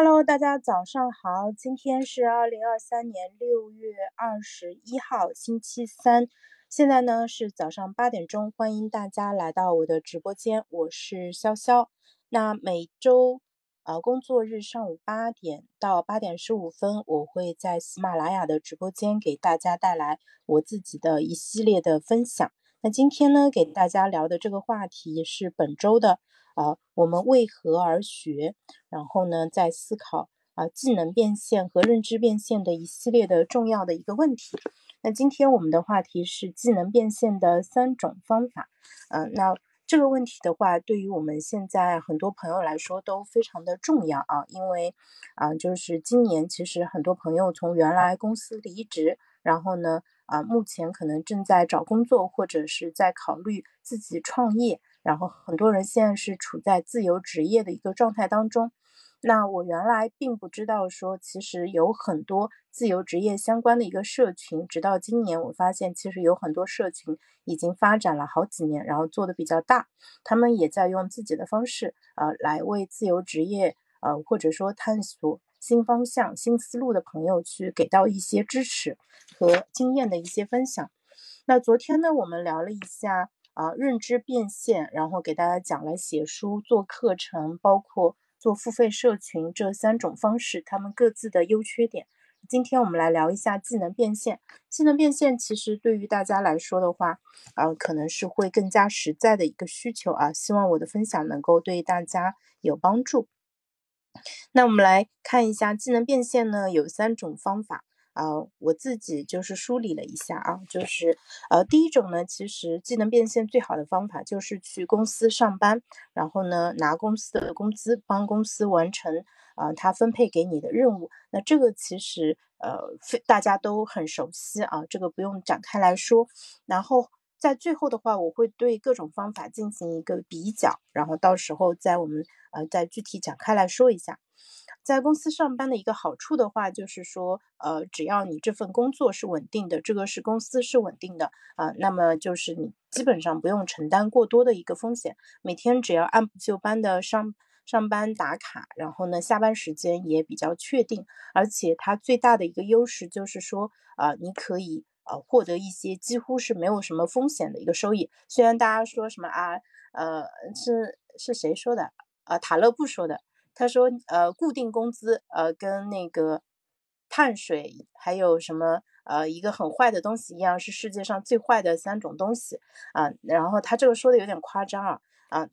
Hello，大家早上好，今天是二零二三年六月二十一号，星期三，现在呢是早上八点钟，欢迎大家来到我的直播间，我是潇潇。那每周呃工作日上午八点到八点十五分，我会在喜马拉雅的直播间给大家带来我自己的一系列的分享。那今天呢，给大家聊的这个话题是本周的。啊，我们为何而学？然后呢，在思考啊技能变现和认知变现的一系列的重要的一个问题。那今天我们的话题是技能变现的三种方法。嗯，那这个问题的话，对于我们现在很多朋友来说都非常的重要啊，因为啊，就是今年其实很多朋友从原来公司离职，然后呢，啊，目前可能正在找工作或者是在考虑自己创业。然后很多人现在是处在自由职业的一个状态当中，那我原来并不知道说，其实有很多自由职业相关的一个社群，直到今年我发现，其实有很多社群已经发展了好几年，然后做的比较大，他们也在用自己的方式，呃，来为自由职业，呃，或者说探索新方向、新思路的朋友去给到一些支持和经验的一些分享。那昨天呢，我们聊了一下。啊，认知变现，然后给大家讲了写书、做课程，包括做付费社群这三种方式，他们各自的优缺点。今天我们来聊一下技能变现。技能变现其实对于大家来说的话，啊，可能是会更加实在的一个需求啊。希望我的分享能够对大家有帮助。那我们来看一下技能变现呢，有三种方法。呃，我自己就是梳理了一下啊，就是呃，第一种呢，其实技能变现最好的方法就是去公司上班，然后呢拿公司的工资，帮公司完成啊他分配给你的任务。那这个其实呃非大家都很熟悉啊，这个不用展开来说。然后在最后的话，我会对各种方法进行一个比较，然后到时候在我们呃再具体展开来说一下。在公司上班的一个好处的话，就是说，呃，只要你这份工作是稳定的，这个是公司是稳定的啊，那么就是你基本上不用承担过多的一个风险，每天只要按部就班的上上班打卡，然后呢，下班时间也比较确定，而且它最大的一个优势就是说，啊，你可以呃获得一些几乎是没有什么风险的一个收益。虽然大家说什么啊，呃，是是谁说的？呃，塔勒布说的。他说：“呃，固定工资，呃，跟那个碳水还有什么，呃，一个很坏的东西一样，是世界上最坏的三种东西啊。然后他这个说的有点夸张啊啊，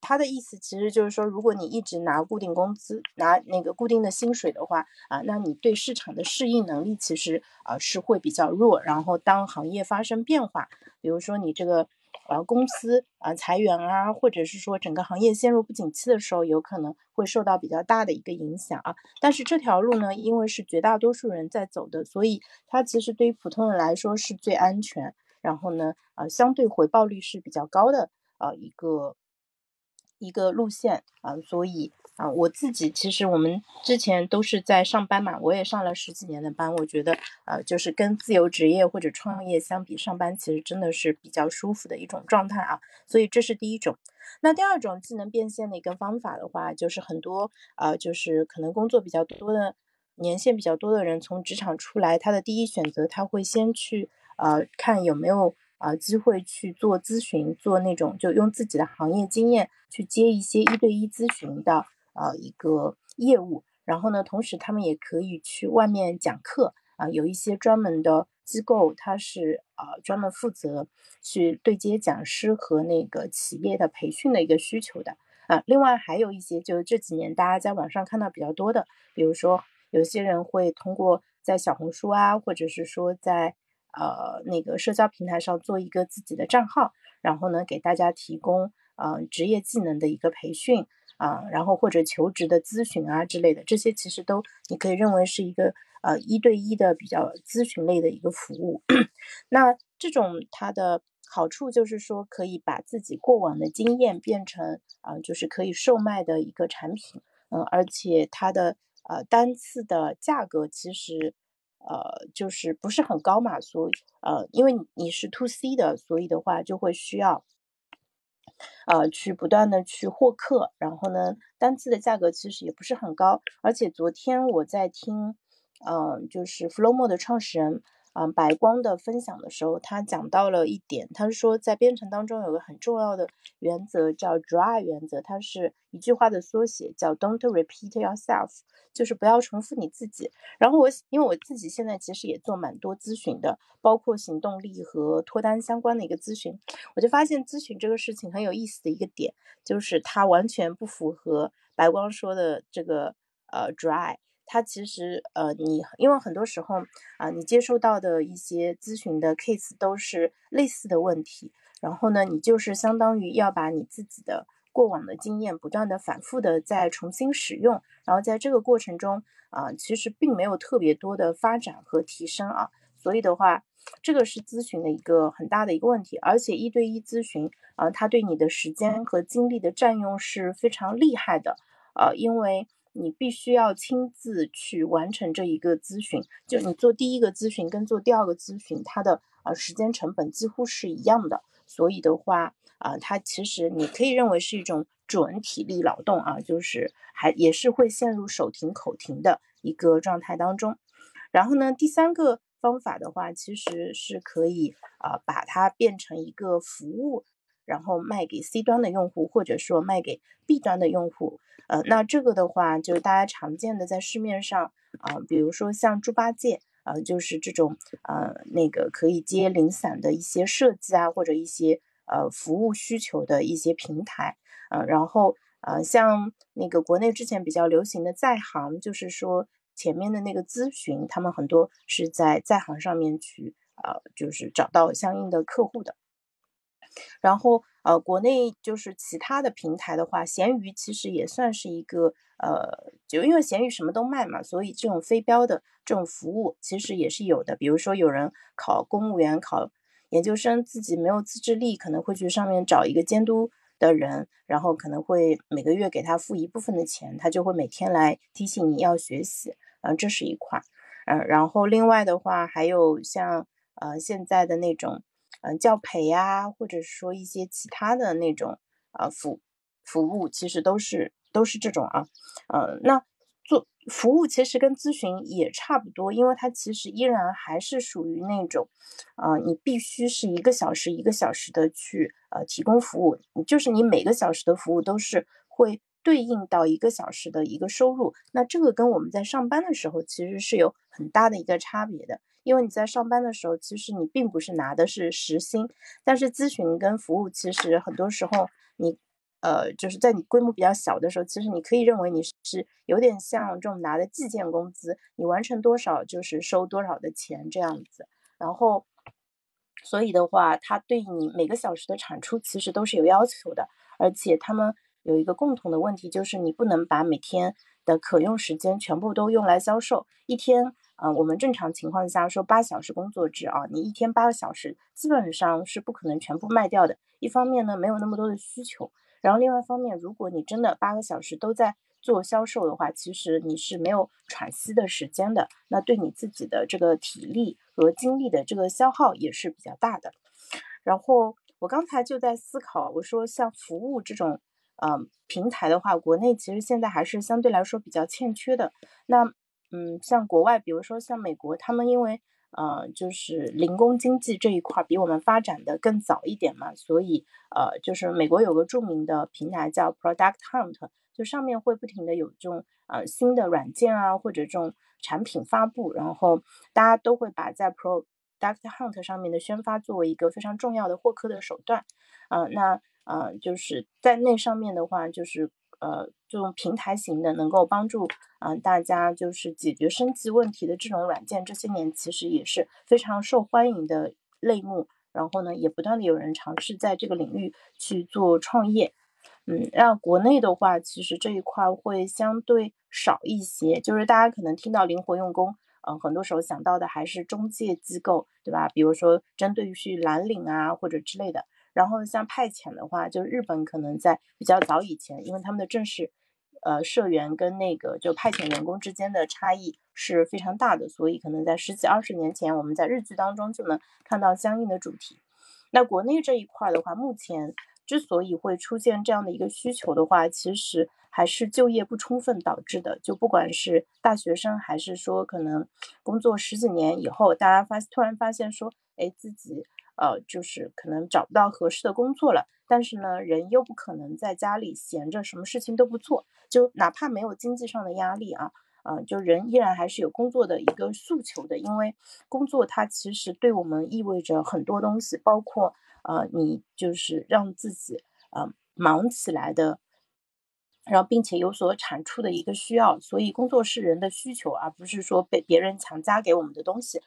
他的意思其实就是说，如果你一直拿固定工资，拿那个固定的薪水的话啊，那你对市场的适应能力其实啊是会比较弱。然后当行业发生变化，比如说你这个。”呃，公司啊裁员啊，或者是说整个行业陷入不景气的时候，有可能会受到比较大的一个影响啊。但是这条路呢，因为是绝大多数人在走的，所以它其实对于普通人来说是最安全，然后呢，呃，相对回报率是比较高的呃一个一个路线啊，所以。啊，我自己其实我们之前都是在上班嘛，我也上了十几年的班，我觉得呃，就是跟自由职业或者创业相比，上班其实真的是比较舒服的一种状态啊。所以这是第一种。那第二种技能变现的一个方法的话，就是很多呃，就是可能工作比较多的年限比较多的人从职场出来，他的第一选择他会先去呃看有没有。啊，机会去做咨询，做那种就用自己的行业经验去接一些一对一咨询的呃一个业务，然后呢，同时他们也可以去外面讲课啊，有一些专门的机构，它是呃专门负责去对接讲师和那个企业的培训的一个需求的啊。另外还有一些，就是这几年大家在网上看到比较多的，比如说有些人会通过在小红书啊，或者是说在。呃，那个社交平台上做一个自己的账号，然后呢，给大家提供呃职业技能的一个培训啊，然后或者求职的咨询啊之类的，这些其实都你可以认为是一个呃一对一的比较咨询类的一个服务。那这种它的好处就是说，可以把自己过往的经验变成啊，就是可以售卖的一个产品，嗯，而且它的呃单次的价格其实。呃，就是不是很高嘛，所以呃，因为你是 to C 的，所以的话就会需要啊，去不断的去获客，然后呢，单次的价格其实也不是很高，而且昨天我在听，嗯，就是 Flowmo 的创始人。嗯，白光的分享的时候，他讲到了一点，他说在编程当中有个很重要的原则叫 Dry 原则，它是一句话的缩写，叫 Don't repeat yourself，就是不要重复你自己。然后我因为我自己现在其实也做蛮多咨询的，包括行动力和脱单相关的一个咨询，我就发现咨询这个事情很有意思的一个点，就是它完全不符合白光说的这个呃 Dry。它其实，呃，你因为很多时候啊，你接收到的一些咨询的 case 都是类似的问题，然后呢，你就是相当于要把你自己的过往的经验不断的反复的再重新使用，然后在这个过程中啊，其实并没有特别多的发展和提升啊，所以的话，这个是咨询的一个很大的一个问题，而且一对一咨询啊，它对你的时间和精力的占用是非常厉害的，呃，因为。你必须要亲自去完成这一个咨询，就你做第一个咨询跟做第二个咨询，它的呃时间成本几乎是一样的。所以的话，啊，它其实你可以认为是一种准体力劳动啊，就是还也是会陷入手停口停的一个状态当中。然后呢，第三个方法的话，其实是可以啊把它变成一个服务。然后卖给 C 端的用户，或者说卖给 B 端的用户，呃，那这个的话就是大家常见的在市面上啊，比如说像猪八戒，呃，就是这种呃那个可以接零散的一些设计啊，或者一些呃服务需求的一些平台，呃，然后呃像那个国内之前比较流行的在行，就是说前面的那个咨询，他们很多是在在行上面去呃就是找到相应的客户的。然后，呃，国内就是其他的平台的话，闲鱼其实也算是一个，呃，就因为闲鱼什么都卖嘛，所以这种非标的这种服务其实也是有的。比如说有人考公务员、考研究生，自己没有自制力，可能会去上面找一个监督的人，然后可能会每个月给他付一部分的钱，他就会每天来提醒你要学习，嗯，这是一块，嗯，然后另外的话还有像，呃，现在的那种。嗯，教培呀，或者说一些其他的那种啊服服务，其实都是都是这种啊，嗯，那做服务其实跟咨询也差不多，因为它其实依然还是属于那种，啊，你必须是一个小时一个小时的去呃提供服务，就是你每个小时的服务都是会对应到一个小时的一个收入，那这个跟我们在上班的时候其实是有很大的一个差别的。因为你在上班的时候，其实你并不是拿的是时薪，但是咨询跟服务，其实很多时候你，呃，就是在你规模比较小的时候，其实你可以认为你是有点像这种拿的计件工资，你完成多少就是收多少的钱这样子。然后，所以的话，它对你每个小时的产出其实都是有要求的，而且他们有一个共同的问题，就是你不能把每天的可用时间全部都用来销售，一天。嗯，我们正常情况下说八小时工作制啊，你一天八个小时基本上是不可能全部卖掉的。一方面呢，没有那么多的需求，然后另外一方面，如果你真的八个小时都在做销售的话，其实你是没有喘息的时间的，那对你自己的这个体力和精力的这个消耗也是比较大的。然后我刚才就在思考，我说像服务这种嗯平台的话，国内其实现在还是相对来说比较欠缺的。那嗯，像国外，比如说像美国，他们因为呃，就是零工经济这一块比我们发展的更早一点嘛，所以呃，就是美国有个著名的平台叫 Product Hunt，就上面会不停的有这种呃新的软件啊或者这种产品发布，然后大家都会把在 Product Hunt 上面的宣发作为一个非常重要的获客的手段，呃，那呃就是在那上面的话，就是呃这种平台型的能够帮助。嗯，大家就是解决生计问题的这种软件，这些年其实也是非常受欢迎的类目。然后呢，也不断的有人尝试在这个领域去做创业。嗯，那国内的话，其实这一块会相对少一些。就是大家可能听到灵活用工，嗯，很多时候想到的还是中介机构，对吧？比如说针对于去蓝领啊或者之类的。然后像派遣的话，就是日本可能在比较早以前，因为他们的正式。呃，社员跟那个就派遣员工之间的差异是非常大的，所以可能在十几二十年前，我们在日剧当中就能看到相应的主题。那国内这一块的话，目前之所以会出现这样的一个需求的话，其实还是就业不充分导致的。就不管是大学生，还是说可能工作十几年以后，大家发突然发现说，哎，自己呃就是可能找不到合适的工作了，但是呢，人又不可能在家里闲着，什么事情都不做，就哪怕没有经济上的压力啊。啊，就人依然还是有工作的一个诉求的，因为工作它其实对我们意味着很多东西，包括呃，你就是让自己呃忙起来的，然后并且有所产出的一个需要，所以工作是人的需求，而不是说被别人强加给我们的东西。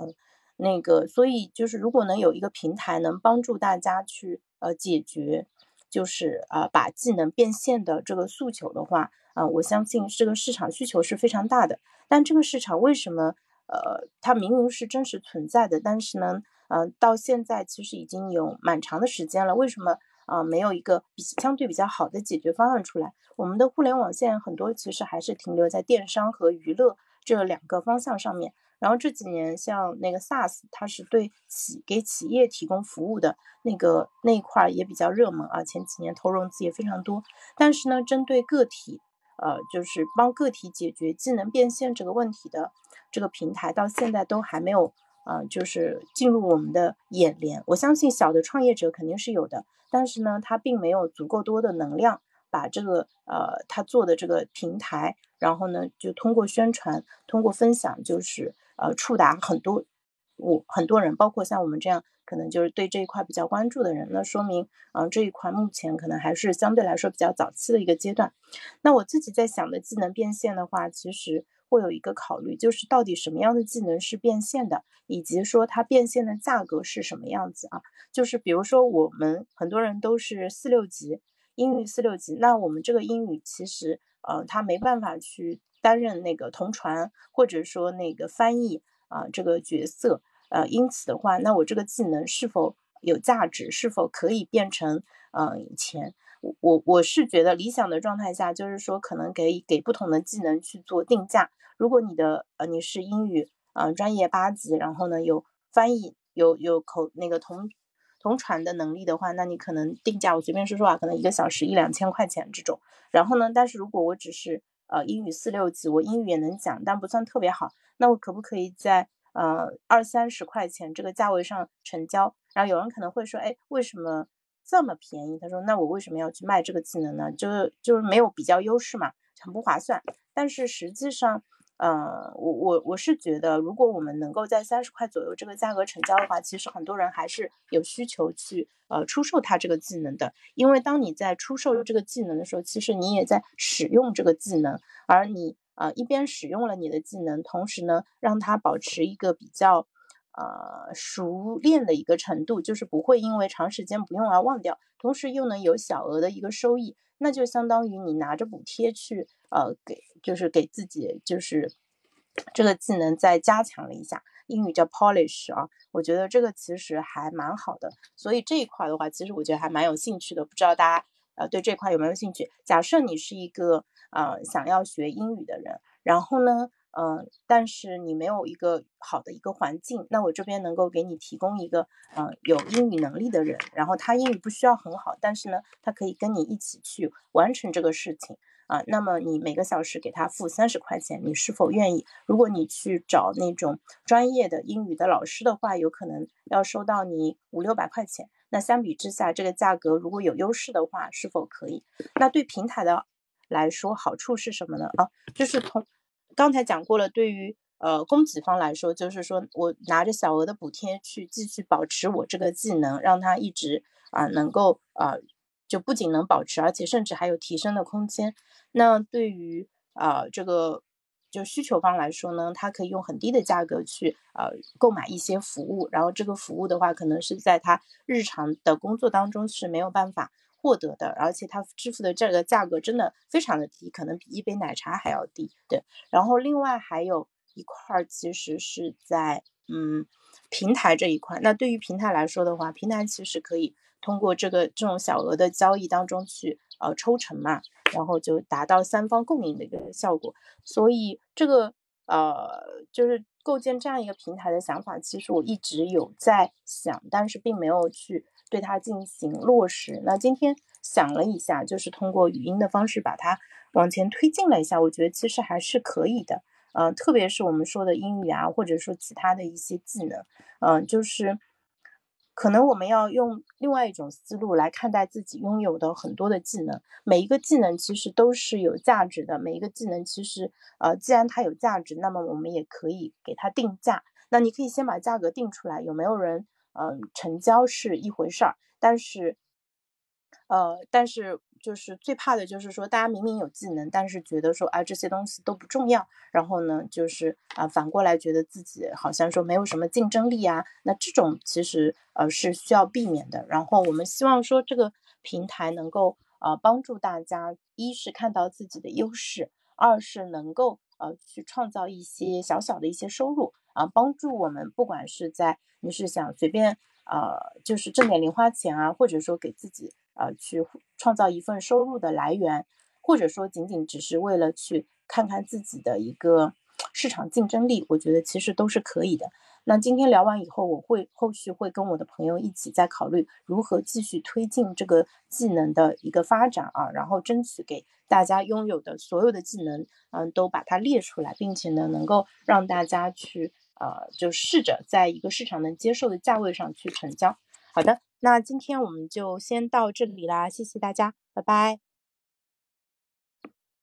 嗯，那个，所以就是如果能有一个平台能帮助大家去呃解决，就是啊把技能变现的这个诉求的话。啊，我相信这个市场需求是非常大的，但这个市场为什么，呃，它明明是真实存在的，但是呢，嗯，到现在其实已经有蛮长的时间了，为什么啊没有一个比相对比较好的解决方案出来？我们的互联网现在很多其实还是停留在电商和娱乐这两个方向上面。然后这几年像那个 SaaS，它是对企给企业提供服务的那个那一块也比较热门啊，前几年投融资也非常多。但是呢，针对个体。呃，就是帮个体解决技能变现这个问题的这个平台，到现在都还没有，呃，就是进入我们的眼帘。我相信小的创业者肯定是有的，但是呢，他并没有足够多的能量把这个呃他做的这个平台，然后呢，就通过宣传、通过分享，就是呃触达很多我很多人，包括像我们这样。可能就是对这一块比较关注的人，那说明，嗯，这一块目前可能还是相对来说比较早期的一个阶段。那我自己在想的技能变现的话，其实会有一个考虑，就是到底什么样的技能是变现的，以及说它变现的价格是什么样子啊？就是比如说我们很多人都是四六级英语四六级，那我们这个英语其实，呃，它没办法去担任那个同传或者说那个翻译啊这个角色。呃，因此的话，那我这个技能是否有价值？是否可以变成嗯钱？我我我是觉得理想的状态下，就是说可能给给不同的技能去做定价。如果你的呃你是英语啊专业八级，然后呢有翻译有有口那个同同传的能力的话，那你可能定价我随便说说啊，可能一个小时一两千块钱这种。然后呢，但是如果我只是呃英语四六级，我英语也能讲，但不算特别好，那我可不可以在？呃，二三十块钱这个价位上成交，然后有人可能会说，哎，为什么这么便宜？他说，那我为什么要去卖这个技能呢？就是就是没有比较优势嘛，很不划算。但是实际上，呃，我我我是觉得，如果我们能够在三十块左右这个价格成交的话，其实很多人还是有需求去呃出售他这个技能的。因为当你在出售这个技能的时候，其实你也在使用这个技能，而你。啊，一边使用了你的技能，同时呢，让它保持一个比较，呃，熟练的一个程度，就是不会因为长时间不用而忘掉，同时又能有小额的一个收益，那就相当于你拿着补贴去，呃，给就是给自己就是这个技能再加强了一下，英语叫 polish 啊，我觉得这个其实还蛮好的，所以这一块的话，其实我觉得还蛮有兴趣的，不知道大家。呃，对这块有没有兴趣？假设你是一个呃想要学英语的人，然后呢，嗯，但是你没有一个好的一个环境，那我这边能够给你提供一个嗯有英语能力的人，然后他英语不需要很好，但是呢，他可以跟你一起去完成这个事情啊。那么你每个小时给他付三十块钱，你是否愿意？如果你去找那种专业的英语的老师的话，有可能要收到你五六百块钱。那相比之下，这个价格如果有优势的话，是否可以？那对平台的来说，好处是什么呢？啊，就是从刚才讲过了，对于呃供给方来说，就是说我拿着小额的补贴去继续保持我这个技能，让它一直啊能够啊就不仅能保持，而且甚至还有提升的空间。那对于啊这个。就需求方来说呢，他可以用很低的价格去呃购买一些服务，然后这个服务的话，可能是在他日常的工作当中是没有办法获得的，而且他支付的这个价格真的非常的低，可能比一杯奶茶还要低。对，然后另外还有一块儿，其实是在嗯平台这一块。那对于平台来说的话，平台其实可以通过这个这种小额的交易当中去呃抽成嘛。然后就达到三方共赢的一个效果，所以这个呃，就是构建这样一个平台的想法，其实我一直有在想，但是并没有去对它进行落实。那今天想了一下，就是通过语音的方式把它往前推进了一下，我觉得其实还是可以的。呃，特别是我们说的英语啊，或者说其他的一些技能，嗯，就是可能我们要用另外一种思路来看待自己拥有的很多的技能。每一个技能其实都是有价值的，每一个技能其实，呃，既然它有价值，那么我们也可以给它定价。那你可以先把价格定出来，有没有人，嗯，成交是一回事儿，但是，呃，但是。就是最怕的就是说，大家明明有技能，但是觉得说啊这些东西都不重要，然后呢，就是啊反过来觉得自己好像说没有什么竞争力啊，那这种其实呃是需要避免的。然后我们希望说这个平台能够呃帮助大家，一是看到自己的优势，二是能够呃去创造一些小小的一些收入啊，帮助我们不管是在你是想随便呃就是挣点零花钱啊，或者说给自己。呃，去创造一份收入的来源，或者说仅仅只是为了去看看自己的一个市场竞争力，我觉得其实都是可以的。那今天聊完以后，我会后续会跟我的朋友一起再考虑如何继续推进这个技能的一个发展啊，然后争取给大家拥有的所有的技能，嗯，都把它列出来，并且呢，能够让大家去呃，就试着在一个市场能接受的价位上去成交。好的。那今天我们就先到这里啦，谢谢大家，拜拜。